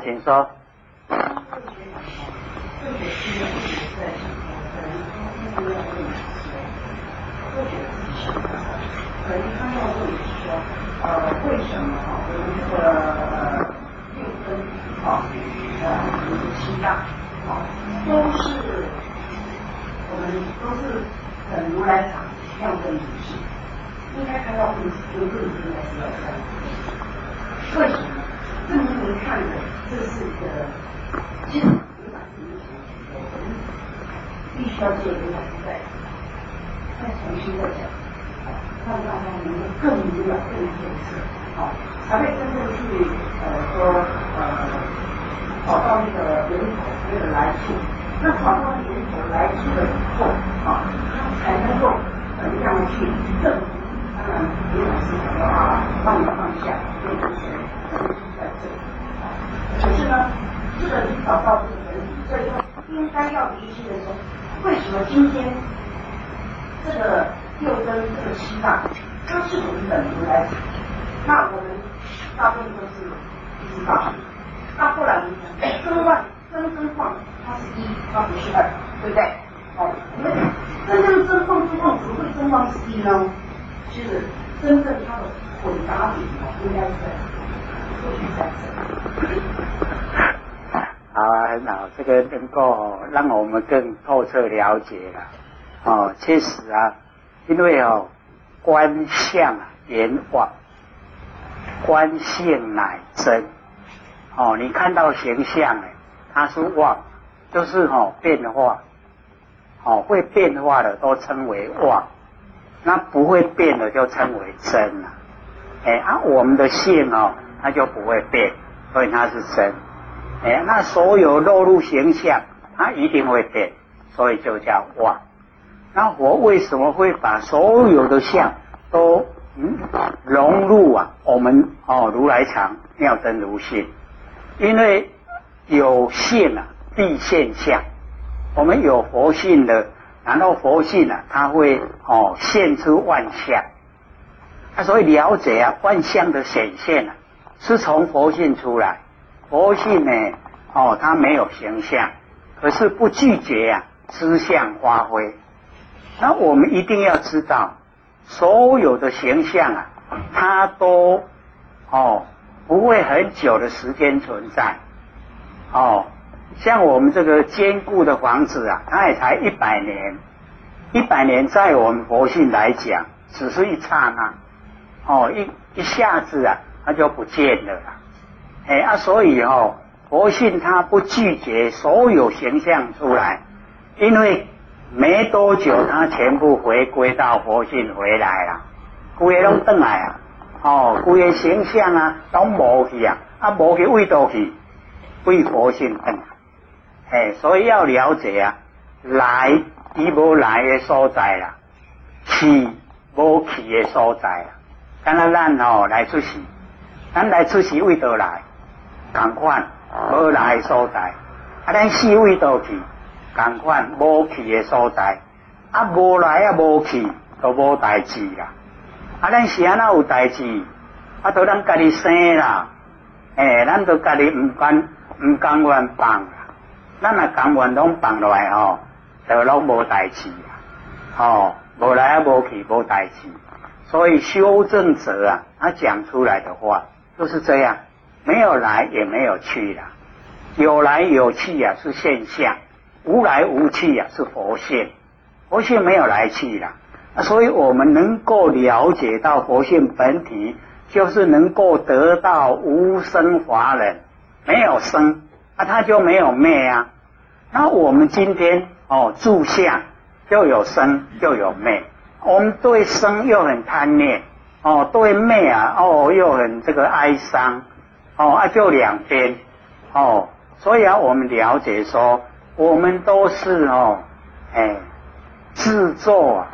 请说。可能他要问是说，呃，为什么？我们这个六根啊，呃，七大啊，都是我们都是很如来藏妙根如是，应该看到更更更应该是要看。为什么？看的，这是一个基本无法自己我们必须要做一个再再重新再讲。让大家能够更明了、更透彻，好，才会真正去呃说呃找到那个源头、那个来处。那找到源头来处了以后，啊，才能够怎么样去证明？当然，李老师讲的话，放一放下，变成神，呢，这个你找到这个原理，所以说应该要离心的时候，为什么今天这个？六根这个七大，都是我们本如来藏。那我们大部分都是不知道。那后来我们讲，根万根根放，它是一，它不是二，对不对？哦，我们真正真放真放，怎么会真放是一呢？其实真正它的混杂点，应该是或许在这。很好，这个能够让我们更透彻了解了。哦，确实啊。因为哦，观相言妄，观性乃真。哦，你看到形象哎，它是妄，就是哦变化，哦会变化的都称为妄，那不会变的就称为真了。哎，啊我们的性哦，它就不会变，所以它是真。哎，那所有落入形象，它一定会变，所以就叫妄。那我为什么会把所有的相都嗯融入啊？我们哦如来藏妙真如性，因为有性啊必现象。我们有佛性的，然后佛性啊，它会哦现出万象。啊，所以了解啊万象的显现啊，是从佛性出来。佛性呢哦它没有形象，可是不拒绝啊知相发挥。那我们一定要知道，所有的形象啊，它都哦不会很久的时间存在，哦，像我们这个坚固的房子啊，它也才一百年，一百年在我们佛性来讲，只是一刹那，哦一一下子啊，它就不见了，哎啊，所以哦，佛性它不拒绝所有形象出来，因为。没多久，他全部回归到佛性回来了，故个拢转来啊，哦，故个形象啊，都无去啊，啊无去位到去，归佛性转，哎，所以要了解啊，来伊无来的所在啦，去无去的所在啦，敢若咱哦来出世，咱来出世位到来，同款无来所在，啊咱四位都去。共款无去的所在，啊无来啊无去都无代志啦。啊，咱是安那有代志？啊，都咱家己生啦。诶，咱都家己唔甘唔甘愿放啦。咱若甘愿拢放落来吼，就拢无代志啦。哦，无来啊无去无代志。所以修正者啊，他讲出来的话就是这样，没有来也没有去了，有来有去啊是现象。无来无去呀，是佛性。佛性没有来去啦，所以我们能够了解到佛性本体，就是能够得到无生法忍，没有生啊，它就没有灭啊。那我们今天哦，住相又有生又有灭，我们对生又很贪念哦，对灭啊哦又很这个哀伤哦啊，就两边。哦，所以啊，我们了解说。我们都是哦，哎，自作啊，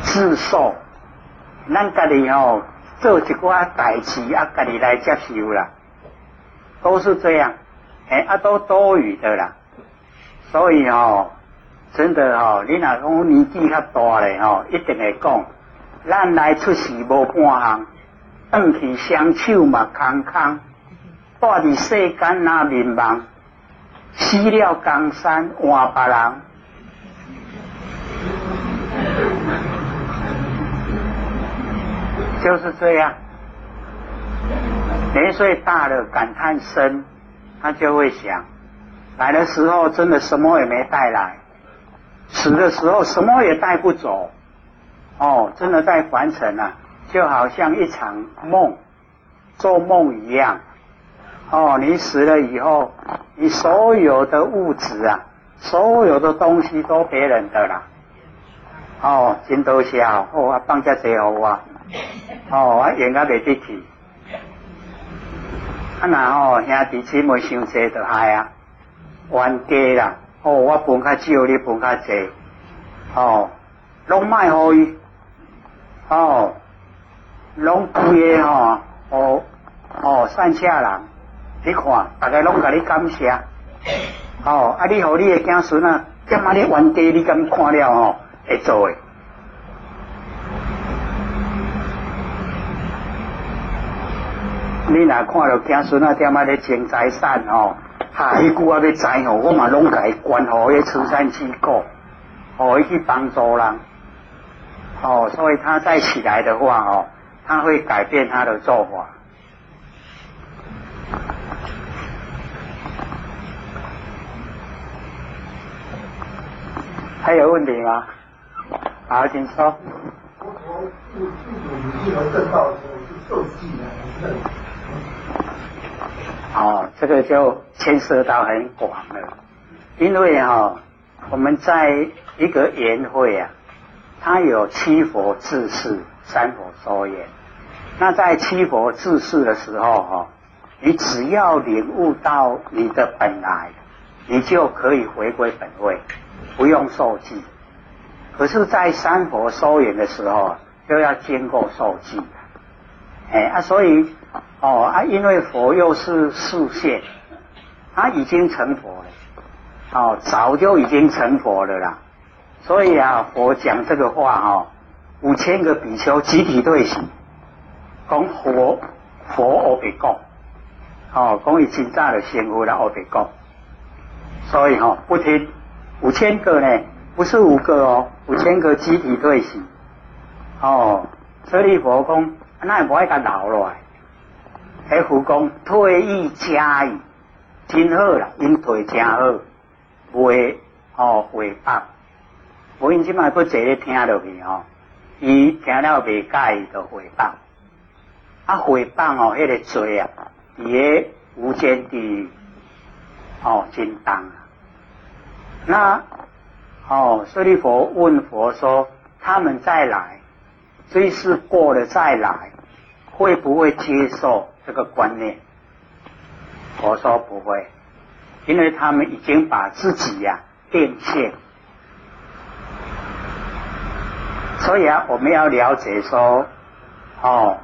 自受，咱家己哦做一寡代志啊，家己来接受啦，都是这样，哎啊都多余的啦，所以哦，真的哦，你若讲年纪较大咧哦，一定会讲，咱来出事无半项，转去双手嘛空空，住伫世间那面茫，死了江山换别人，就是这样。年岁大了，感叹生，他就会想，来的时候真的什么也没带来，死的时候什么也带不走。哦，真的在凡尘啊，就好像一场梦，做梦一样。哦，你死了以后，你所有的物质啊，所有的东西都别人的啦。哦，真多谢哦，我放只最好啊。哦，我应该未得去。啊，那哦，兄弟姊妹伤济就害啊，冤家啦。哦，我分较少，你分较济。哦，拢卖互伊。哦，拢贵个吼，哦哦，善下人，你看，大家拢甲你感谢。哦，啊，你互你的子孙啊，点啊你冤家，你敢看了吼，会做诶。你若看到子孙啊，点啊咧争财产吼，下，迄句话要知吼，我嘛拢甲伊关好迄慈善机构，互伊去帮助人。哦，所以他再起来的话，哦，他会改变他的做法。还有问题吗？好，请说。哦，这个就牵涉到很广了，因为哈，我们在一个宴会啊。他有七佛治世，三佛说言。那在七佛治世的时候，哈，你只要领悟到你的本来，你就可以回归本位，不用受记。可是，在三佛说言的时候，就要经过受记。哎啊，所以哦啊，因为佛又是视线，他已经成佛了，哦，早就已经成佛了啦。所以啊，佛讲这个话哈，五千个比丘集体对行，讲佛佛我别讲，哦，讲伊真早的先佛了我别讲，所以哈不听五千个呢，不是五个哦，五千个集体退席，哦，舍利佛讲，那也不爱甲留落来，迄佛讲退役加意，真好啦，因退真好，会哦回报。我因即卖搁坐咧听落去吼，伊听了未介意就回报，啊回放哦，迄个罪啊，伫个无间地狱哦，真重啊。那哦，舍利佛问佛说：他们再来，这世过了再来，会不会接受这个观念？佛说不会，因为他们已经把自己呀变现。所以啊，我们要了解说，哦，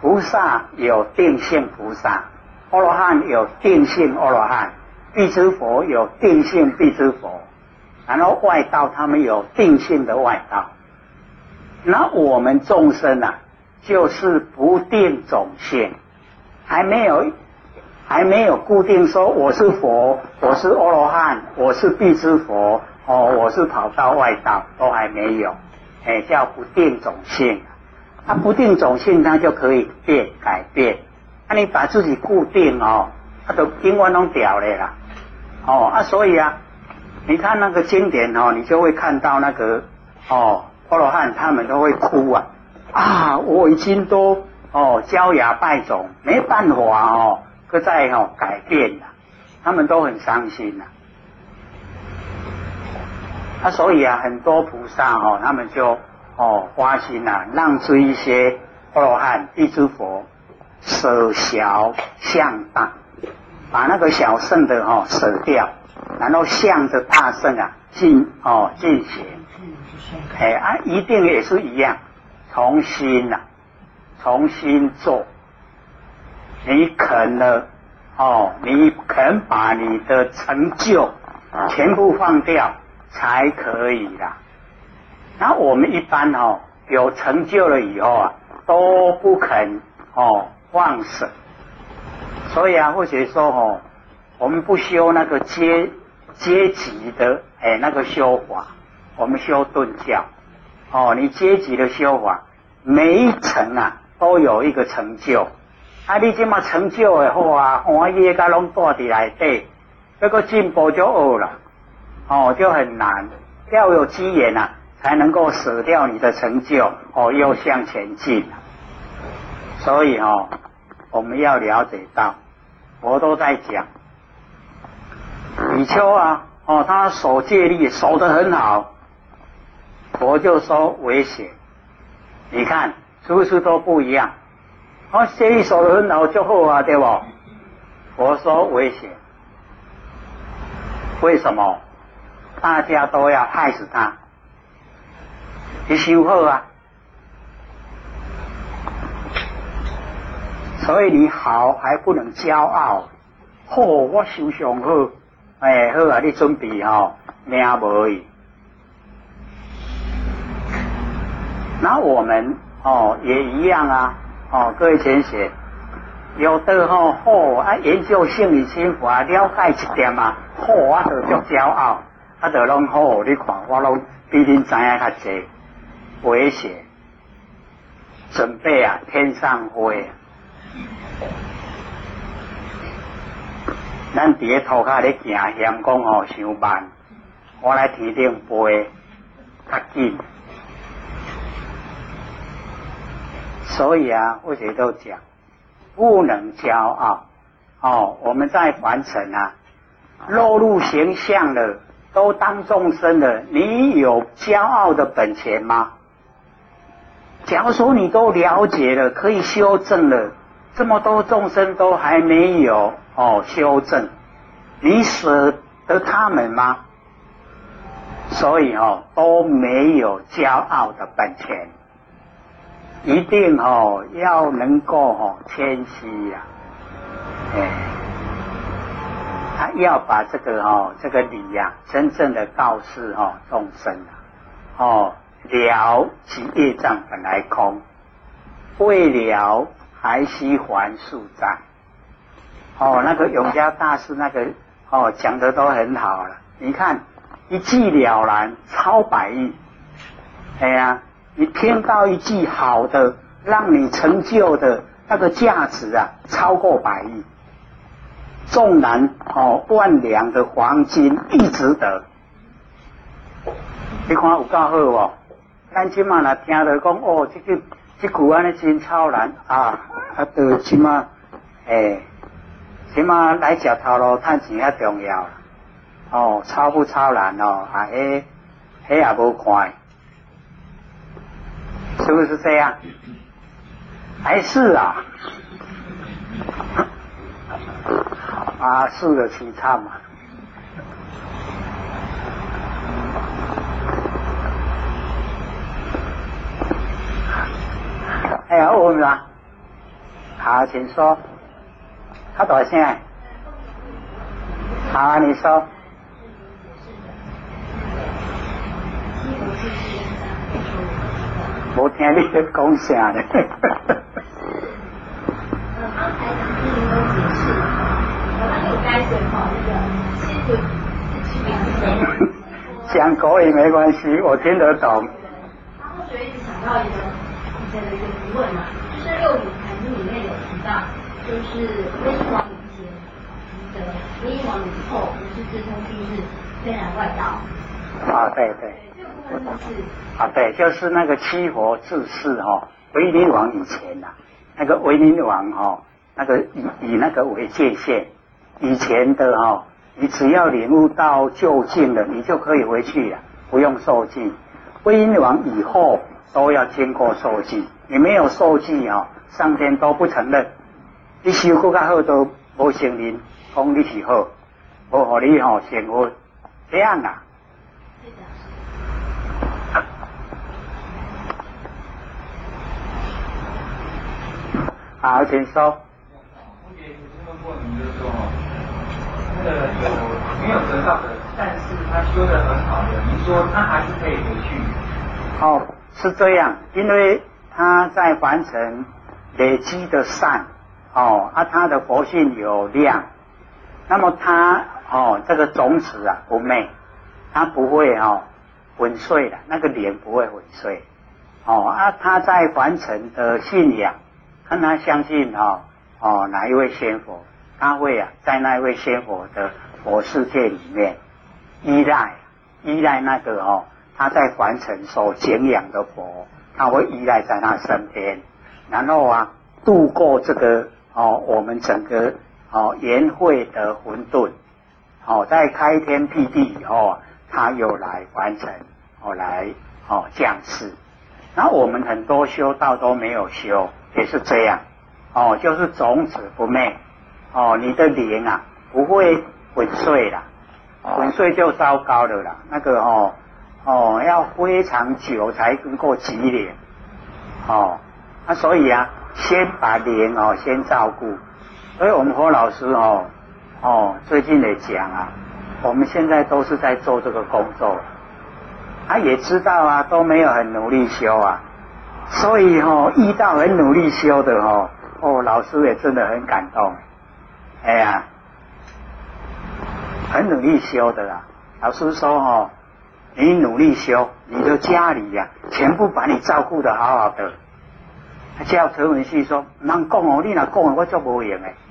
菩萨有定性菩萨，阿罗汉有定性阿罗汉，必知佛有定性必知佛，然后外道他们有定性的外道，那我们众生啊，就是不定种性，还没有还没有固定说我是佛，我是阿罗汉，我是必知佛，哦，我是跑到外道，都还没有。哎，叫不定种性，它不定种性，它就可以变改变。那你把自己固定哦，它都永远拢掉了啦。哦啊，所以啊，你看那个经典哦，你就会看到那个哦，阿罗汉他们都会哭啊啊，我已经都哦焦芽败种，没办法哦，可再哦改变了，他们都很伤心呐。啊，所以啊，很多菩萨哦，他们就哦花心啊，让出一些阿罗汉、地之佛舍小向大，把那个小圣的哦舍掉，然后向着大圣啊进哦进行，哎啊，一定也是一样，重新呐，重新做，你肯了哦，你肯把你的成就全部放掉。才可以啦。那我们一般哦，有成就了以后啊，都不肯哦放手，所以啊，或者说哦，我们不修那个阶阶级的哎那个修法，我们修顿教哦，你阶级的修法，每一层啊都有一个成就。啊，你这么成就的后啊，欢喜甲拢带伫内底，这个进步就恶了，哦，就很难。要有机缘啊，才能够舍掉你的成就，哦，又向前进。所以哦，我们要了解到，我都在讲，比丘啊，哦，他守戒律守得很好，佛就说危险。你看，是不是都不一样？哦，戒律守得很好就好啊，对不？佛说危险，为什么？大家都要害死他，去修好啊！所以你好还不能骄傲，好我修上好，哎好啊！你准备哈命无去。那我们哦也一样啊。哦，各位同学，有的吼好啊，研究心理心法，了解一点啊，好啊，就足骄傲，啊，就拢好，你看我拢比恁知影较济，危险，准备啊，天上飞，咱伫个涂骹咧行，嫌讲哦，伤慢，我来天顶飞，较紧。所以啊，或者都讲不能骄傲哦。我们在凡尘啊，落入形象了，都当众生了，你有骄傲的本钱吗？假如说你都了解了，可以修正了，这么多众生都还没有哦修正，你舍得他们吗？所以哦，都没有骄傲的本钱。一定哦，要能够哦谦虚呀，哎，他要把这个哦这个理呀，真正的告示哦众生啊，哦了即业障本来空，未了还需还数债。哦，那个永嘉大师那个哦讲的都很好了，你看一句了然，超百亿，哎呀。你听到一句好的，让你成就的那个价值啊，超过百亿，纵然哦万两的黄金亦值得。你看有够好哦，咱起码来听到讲哦，这个这句安尼真超难啊，啊，对起码诶，起码来食头路趁钱较重要哦，超不超难哦，啊，诶，迄也无看。是不是这样？还是啊？啊，是的，其他嘛。我们啊，好，请说。他多少钱？好，你说。我听你在讲啥呢？呃，刚才讲听您都解释，我们有该选好那个新竹区别是什么？讲国语没关系，我听得懂。想到一个以前的一个疑问嘛，就是六祖坛经里面有提到，就是威音王以前的威音王以后，不是自称地是天然外道。啊，对对。啊，对，就是那个七佛治世哈，威灵王以前呐，那个威灵王哈，那个以以那个为界限，以前的哈，你只要领悟到就近了，你就可以回去了，不用受尽。威灵王以后都要经过受记，你没有受记啊，上天都不承认。你修过较好都无承认，讲你是好，无和你哈成佛，这样啊。好，请说。我也曾问过您，就是说，那个有没有得到的，但是他修的很好的，您说他还是可以回去。哦，是这样，因为他在凡尘累积的善，哦，啊，他的佛性有量，那么他哦，这个种子啊不昧，他不会哦粉碎的，那个脸不会粉碎，哦啊，他在凡尘的信仰，看他相信哦哦哪一位仙佛，他会啊在那一位仙佛的佛世界里面依赖依赖那个哦他在凡尘所敬仰的佛，他会依赖在他身边，然后啊度过这个。哦，我们整个哦研会的混沌，哦在开天辟地以后，他又来完成，哦来哦降世。然后我们很多修道都没有修，也是这样，哦就是种子不灭，哦你的灵啊不会粉碎了，粉碎就糟糕了啦。那个哦哦要非常久才能够积累，哦那所以啊。先把莲哦，先照顾。所以我们何老师哦哦，最近也讲啊，我们现在都是在做这个工作。他也知道啊，都没有很努力修啊，所以哦，遇到很努力修的哦，哦，老师也真的很感动。哎呀，很努力修的啦。老师说哦，你努力修，你的家里呀，全部把你照顾的好好的。叫陈文旭说：“人讲哦，你若讲我做无用诶。”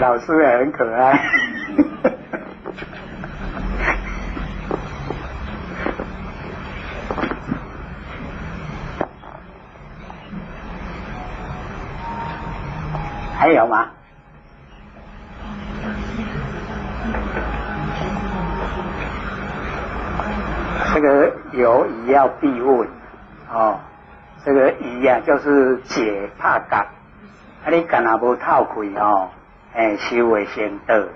老师也很可爱。还有吗？这个有疑要必问哦，这个疑呀就是解怕感，啊你干那无透开哦，哎修为先得了，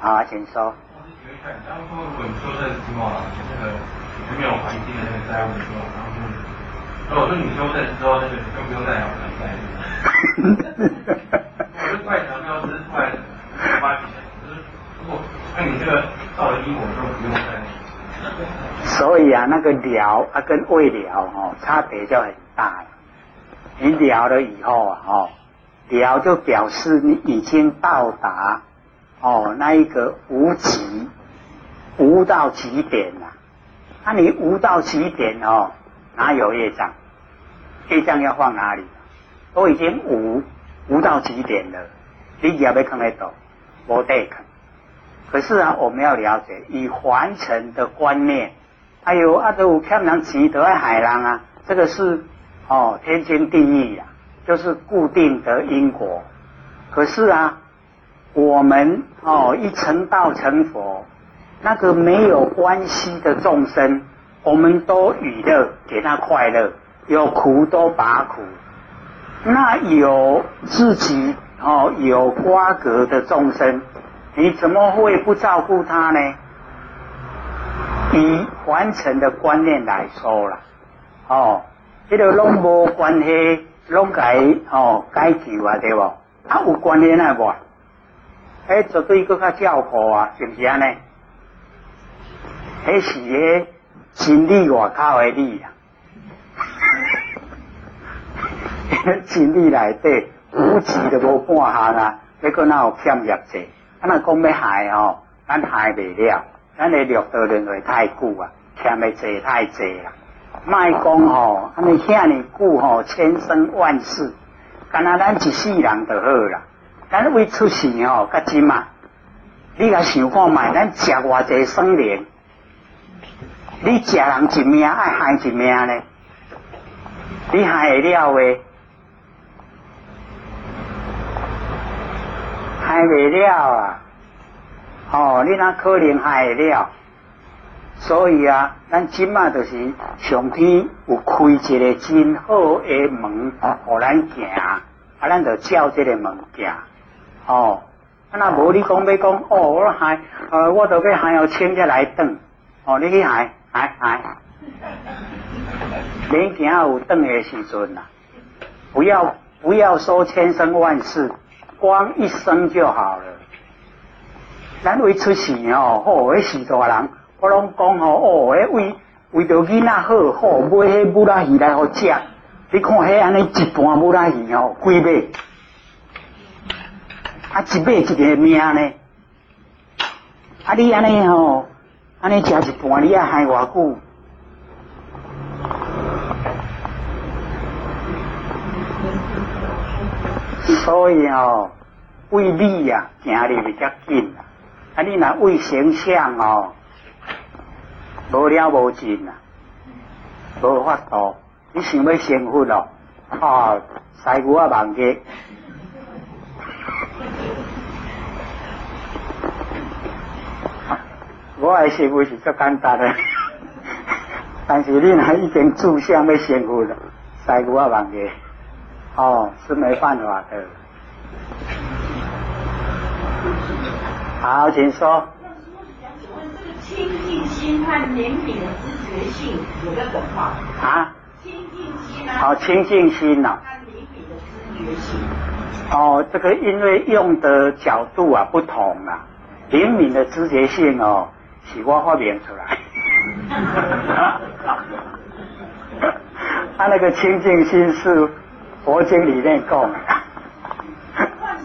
啊请说。我是觉得，当初如果你修正之后，那个没有还清的那个债务的时候，然后就，如果说你修正之后，那个就不用再还债务。我是怪强调是快发起来，就是如果那你这个造了因果，就不用再。所以啊，那个疗啊跟未疗哦，差别就很大了。你疗了以后啊，哦，疗就表示你已经到达哦那一个无极无到极点了。那你无到极点哦，哪有业障？业障要放哪里？都已经无无到极点了，你也没看得到，无得看。可是啊，我们要了解以凡尘的观念，还有阿德五看人钱得爱海浪啊，这个是哦天经地义呀，就是固定的因果。可是啊，我们哦一成道成佛，那个没有关系的众生，我们都娱乐给他快乐，有苦都把苦。那有自己哦有瓜葛的众生。你怎么会不照顾他呢？以完成的观念来说了，哦，这个拢无关系，拢该哦该救啊，对不？啊有关系啊不？哎，绝对个较照顾啊，是不是安尼？迄是个 心理外口的理啊，心理内底五字都无半项啊，那个哪有欠业者？咱若讲要害哦，咱害未了，咱的六道轮回太久啊，欠的债太济啦。卖讲吼，安尼遐尼久吼，千生万世，干那咱一世人就好啦。咱为出世吼，较真嘛。你来想看卖，咱食偌济生灵，你食人一命，爱害一命呢？你害会了喂？害未了啊！哦，你那可能害了，所以啊，咱今嘛就是上天有开一个真好的门，互咱行，啊，咱就照这个门行。哦，啊那无你讲要讲，哦，我害，呃，我都要还要请下来等，哦，你去害，害害，免行有等的时阵呐，不要不要说千生万世。光一生就好了。咱为出世哦，好，为许多人我拢讲吼，哦，迄为为着囡仔好，好买迄母拉鱼来好食。你看迄安尼一盘母拉鱼哦，几尾，啊一尾一个命呢？啊你安尼吼，安尼食一盘，你还害偌久？所以哦，为利啊，行得比较紧啊。啊，你若为形象哦，无了无尽啊，无法度。你想要幸福咯？啊，西牛啊，忙嘅。我诶幸福是足简单的，但是你若已经注向要幸福了，西牛啊，忙嘅。哦，是没办法的。好，请说。这个清净心和怜悯的知觉性有没有等号？啊？清净心啊。好，清净心呐。和怜悯的知觉性。哦，这个因为用的角度啊不同啊，怜悯的知觉性哦，是我发明出来。他那个清净心是。佛经里面讲，万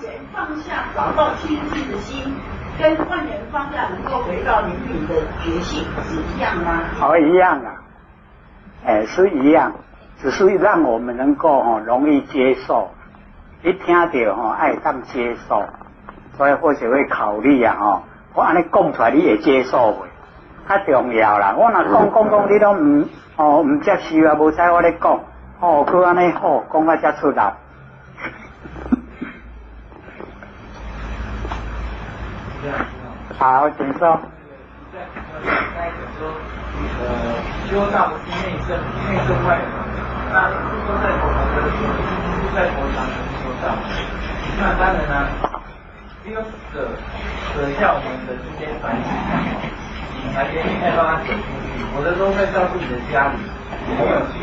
人放下，找到清净的心，跟万人放下能够回到灵敏的觉性是一样吗？好，一样啊，哎，是一样，只是让我们能够哈容易接受，一听到哈爱当接受，所以或许会考虑啊哈，我安尼讲出来你会接受未？较重要啦，我若讲讲讲你都毋哦毋接受啊，无使我咧讲。哦，哥安尼好，讲到遮出来。好，请说。呃，修道是内圣，内圣外王。那都在佛堂的都在佛堂的修道。那当然呢，这个舍舍下我们的这些反省，你才愿意帮他走出去。我的都在照顾你的家里，没有去。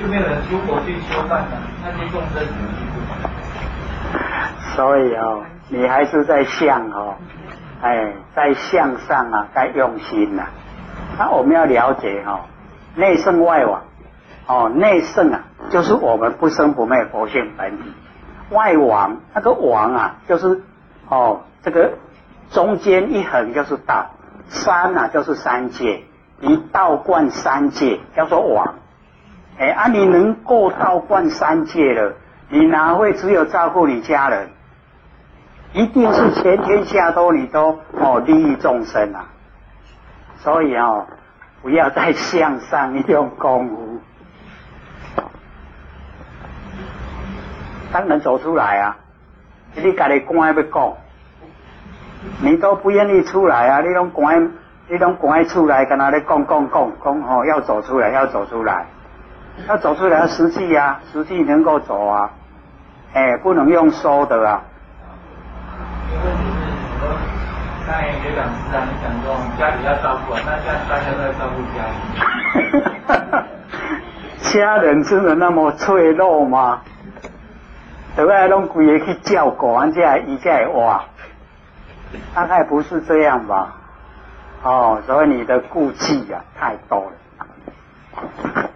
就没有人出国去修善了，那些众生怎么去所以哦，你还是在向哦，哎，在向上啊，在用心呐。那我们要了解哈，内圣外王哦，内圣啊，就是我们不生不灭佛性本体；外王那个王啊，就是哦，这个中间一横就是道，三啊就是三界，一道贯三界叫做王。哎，啊，你能够道观三界了，你哪会只有照顾你家人？一定是全天下都你都哦利益众生啊！所以哦，不要再向上用功夫，当然走出来啊！你家己关要讲，你都不愿意出来啊！你拢关，你拢关出来，跟他咧讲讲讲讲哦，要走出来，要走出来。要走出来，实际呀，实际能够走啊，哎，不能用说的啊。因为就是刚才学长师啊，讲说家里要照顾啊，那现在大家都在照顾家里。家人真的那么脆弱吗？对不对？拢规个去照顾，人家一家哇，大概不是这样吧？哦，所以你的顾忌啊太多了。